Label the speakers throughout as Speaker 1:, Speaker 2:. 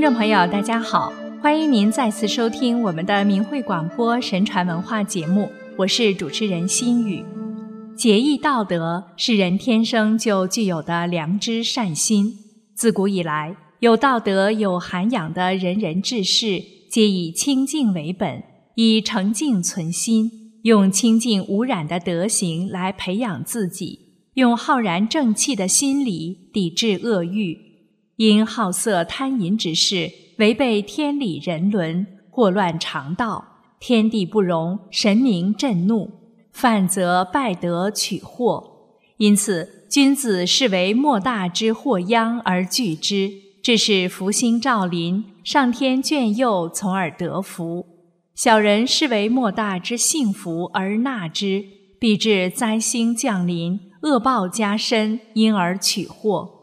Speaker 1: 听众朋友，大家好，欢迎您再次收听我们的明慧广播神传文化节目，我是主持人心雨。节义道德是人天生就具有的良知善心，自古以来，有道德有涵养的仁人志士，皆以清净为本，以澄净存心，用清净无染的德行来培养自己，用浩然正气的心理抵制恶欲。因好色贪淫之事，违背天理人伦，祸乱常道，天地不容，神明震怒，犯则败德取祸。因此，君子视为莫大之祸殃而惧之，致使福星照临，上天眷佑，从而得福；小人视为莫大之幸福而纳之，必致灾星降临，恶报加深，因而取祸。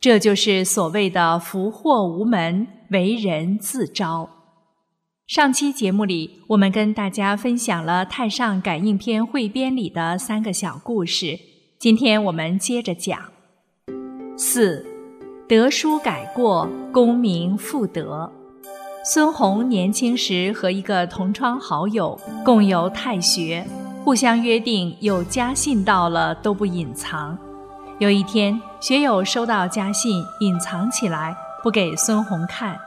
Speaker 1: 这就是所谓的福祸无门，为人自招。上期节目里，我们跟大家分享了《太上感应篇汇编》里的三个小故事。今天我们接着讲四德书改过，功名复得。孙弘年轻时和一个同窗好友共游太学，互相约定有家信到了都不隐藏。有一天，学友收到家信，隐藏起来，不给孙红看。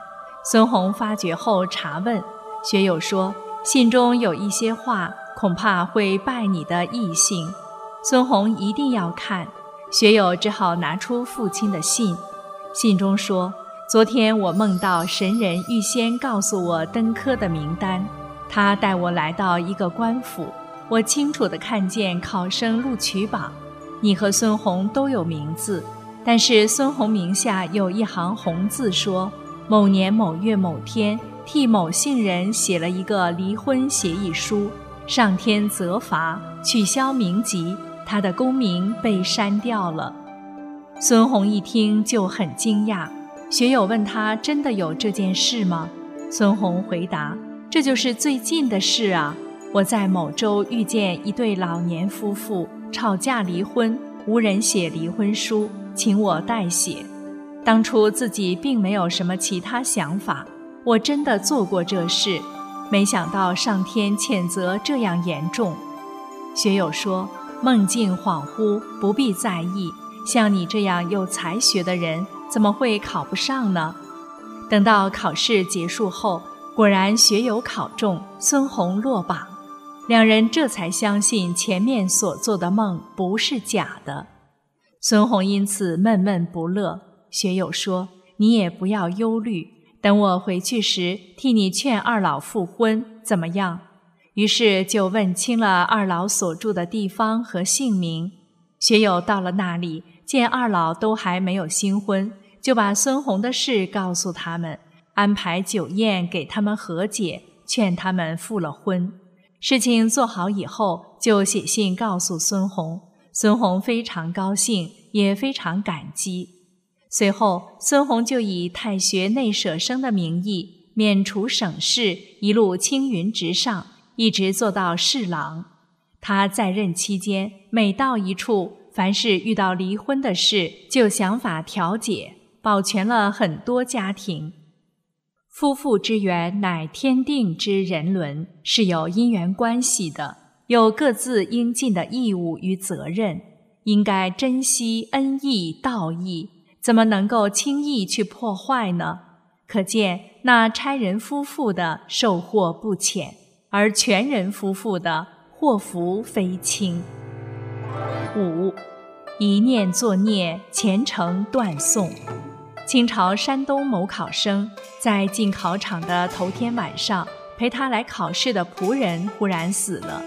Speaker 1: 孙红发觉后查问学友说：“信中有一些话，恐怕会败你的义性。”孙红一定要看，学友只好拿出父亲的信。信中说：“昨天我梦到神人预先告诉我登科的名单，他带我来到一个官府，我清楚地看见考生录取榜。”你和孙红都有名字，但是孙红名下有一行红字，说某年某月某天替某姓人写了一个离婚协议书，上天责罚，取消名籍，他的功名被删掉了。孙红一听就很惊讶，学友问他真的有这件事吗？孙红回答：这就是最近的事啊，我在某州遇见一对老年夫妇。吵架离婚，无人写离婚书，请我代写。当初自己并没有什么其他想法，我真的做过这事，没想到上天谴责这样严重。学友说：“梦境恍惚，不必在意。像你这样有才学的人，怎么会考不上呢？”等到考试结束后，果然学友考中，孙红落榜。两人这才相信前面所做的梦不是假的。孙红因此闷闷不乐。学友说：“你也不要忧虑，等我回去时替你劝二老复婚，怎么样？”于是就问清了二老所住的地方和姓名。学友到了那里，见二老都还没有新婚，就把孙红的事告诉他们，安排酒宴给他们和解，劝他们复了婚。事情做好以后，就写信告诉孙红。孙红非常高兴，也非常感激。随后，孙红就以太学内舍生的名义免除省事，一路青云直上，一直做到侍郎。他在任期间，每到一处，凡是遇到离婚的事，就想法调解，保全了很多家庭。夫妇之缘乃天定之人伦，是有因缘关系的，有各自应尽的义务与责任，应该珍惜恩义道义，怎么能够轻易去破坏呢？可见那差人夫妇的受祸不浅，而全人夫妇的祸福非轻。五，一念作孽，前程断送。清朝山东某考生在进考场的头天晚上，陪他来考试的仆人忽然死了，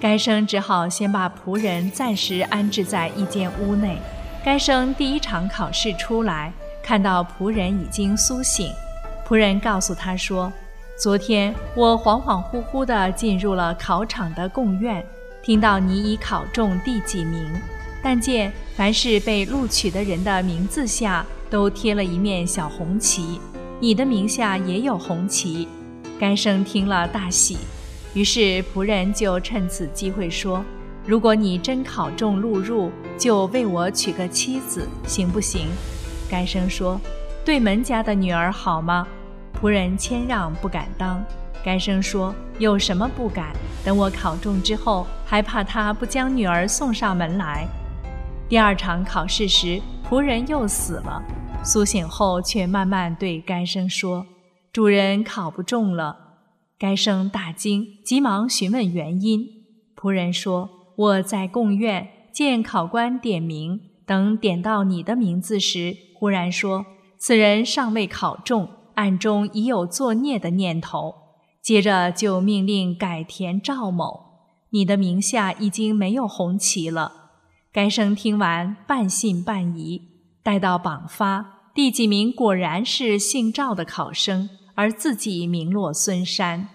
Speaker 1: 该生只好先把仆人暂时安置在一间屋内。该生第一场考试出来，看到仆人已经苏醒，仆人告诉他说：“昨天我恍恍惚惚地进入了考场的贡院，听到你已考中第几名，但见凡是被录取的人的名字下。”都贴了一面小红旗，你的名下也有红旗。该生听了大喜，于是仆人就趁此机会说：“如果你真考中录入，就为我娶个妻子，行不行？”该生说：“对门家的女儿好吗？仆人谦让不敢当。该生说：“有什么不敢？等我考中之后，还怕他不将女儿送上门来。”第二场考试时，仆人又死了。苏醒后，却慢慢对该生说：“主人考不中了。”该生大惊，急忙询问原因。仆人说：“我在贡院见考官点名，等点到你的名字时，忽然说此人尚未考中，暗中已有作孽的念头。”接着就命令改填赵某，你的名下已经没有红旗了。该生听完，半信半疑。待到榜发，第几名果然是姓赵的考生，而自己名落孙山。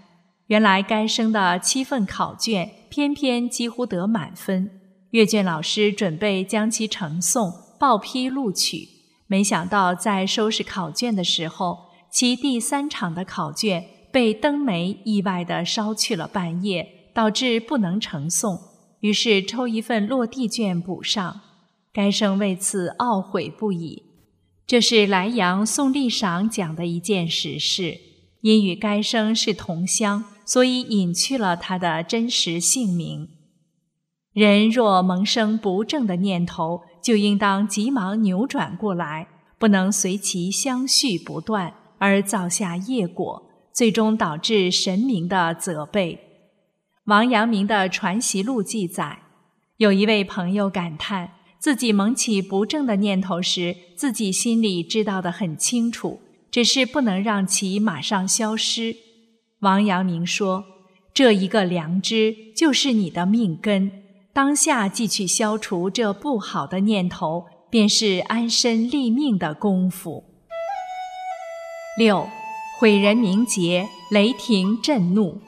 Speaker 1: 原来该生的七份考卷，偏偏几乎得满分。阅卷老师准备将其呈送报批录取，没想到在收拾考卷的时候，其第三场的考卷。被灯煤意外地烧去了半页，导致不能呈送。于是抽一份落地卷补上。该生为此懊悔不已。这是莱阳宋立赏讲的一件实事。因与该生是同乡，所以隐去了他的真实姓名。人若萌生不正的念头，就应当急忙扭转过来，不能随其相续不断而造下业果。最终导致神明的责备。王阳明的传习录记载，有一位朋友感叹自己萌起不正的念头时，自己心里知道的很清楚，只是不能让其马上消失。王阳明说：“这一个良知就是你的命根，当下即去消除这不好的念头，便是安身立命的功夫。”六。毁人名节，雷霆震怒。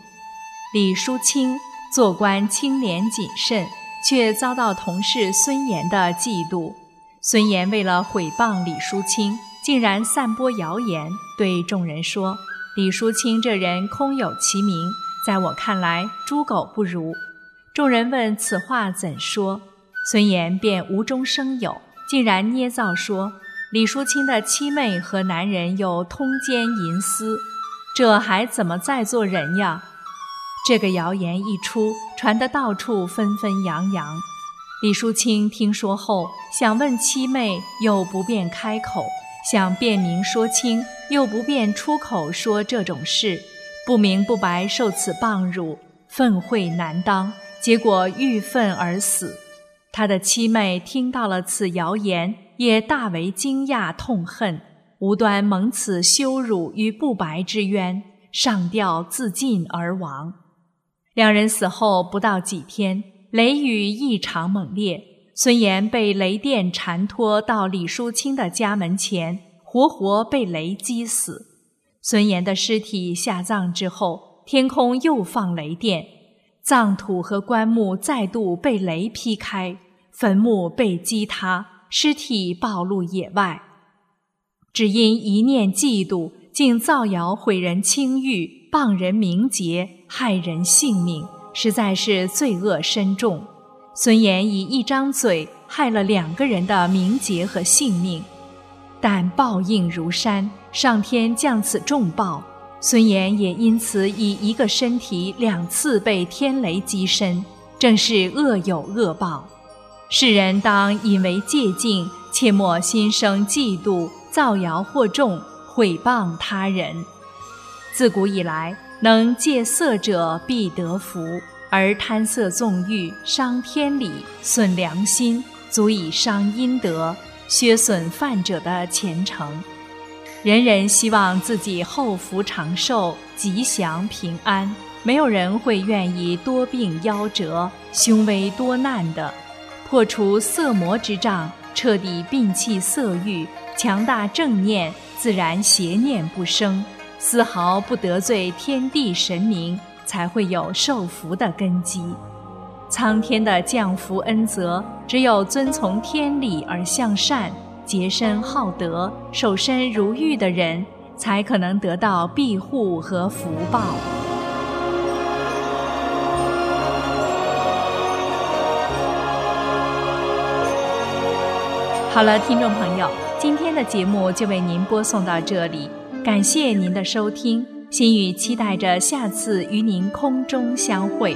Speaker 1: 李叔清做官清廉谨慎，却遭到同事孙岩的嫉妒。孙岩为了毁谤李淑清，竟然散播谣言，对众人说：“李淑清这人空有其名，在我看来，猪狗不如。”众人问此话怎说，孙岩便无中生有，竟然捏造说。李淑清的妻妹和男人有通奸淫私，这还怎么再做人呀？这个谣言一出，传得到处纷纷扬扬。李淑清听说后，想问七妹，又不便开口；想辨明说清，又不便出口说这种事，不明不白受此谤辱，愤恚难当，结果郁愤而死。他的七妹听到了此谣言。也大为惊讶痛恨，无端蒙此羞辱与不白之冤，上吊自尽而亡。两人死后不到几天，雷雨异常猛烈，孙岩被雷电缠拖到李淑清的家门前，活活被雷击死。孙岩的尸体下葬之后，天空又放雷电，葬土和棺木再度被雷劈开，坟墓被击塌。尸体暴露野外，只因一念嫉妒，竟造谣毁人清誉、谤人名节、害人性命，实在是罪恶深重。孙岩以一张嘴害了两个人的名节和性命，但报应如山，上天降此重报，孙岩也因此以一个身体两次被天雷击身，正是恶有恶报。世人当引为戒禁，切莫心生嫉妒、造谣惑众、毁谤他人。自古以来，能戒色者必得福，而贪色纵欲、伤天理、损良心，足以伤阴德，削损犯者的前程。人人希望自己后福长寿、吉祥平安，没有人会愿意多病夭折、凶危多难的。破除色魔之障，彻底摒弃色欲，强大正念，自然邪念不生，丝毫不得罪天地神明，才会有受福的根基。苍天的降福恩泽，只有遵从天理而向善、洁身好德、守身如玉的人，才可能得到庇护和福报。好了，听众朋友，今天的节目就为您播送到这里，感谢您的收听，心语期待着下次与您空中相会。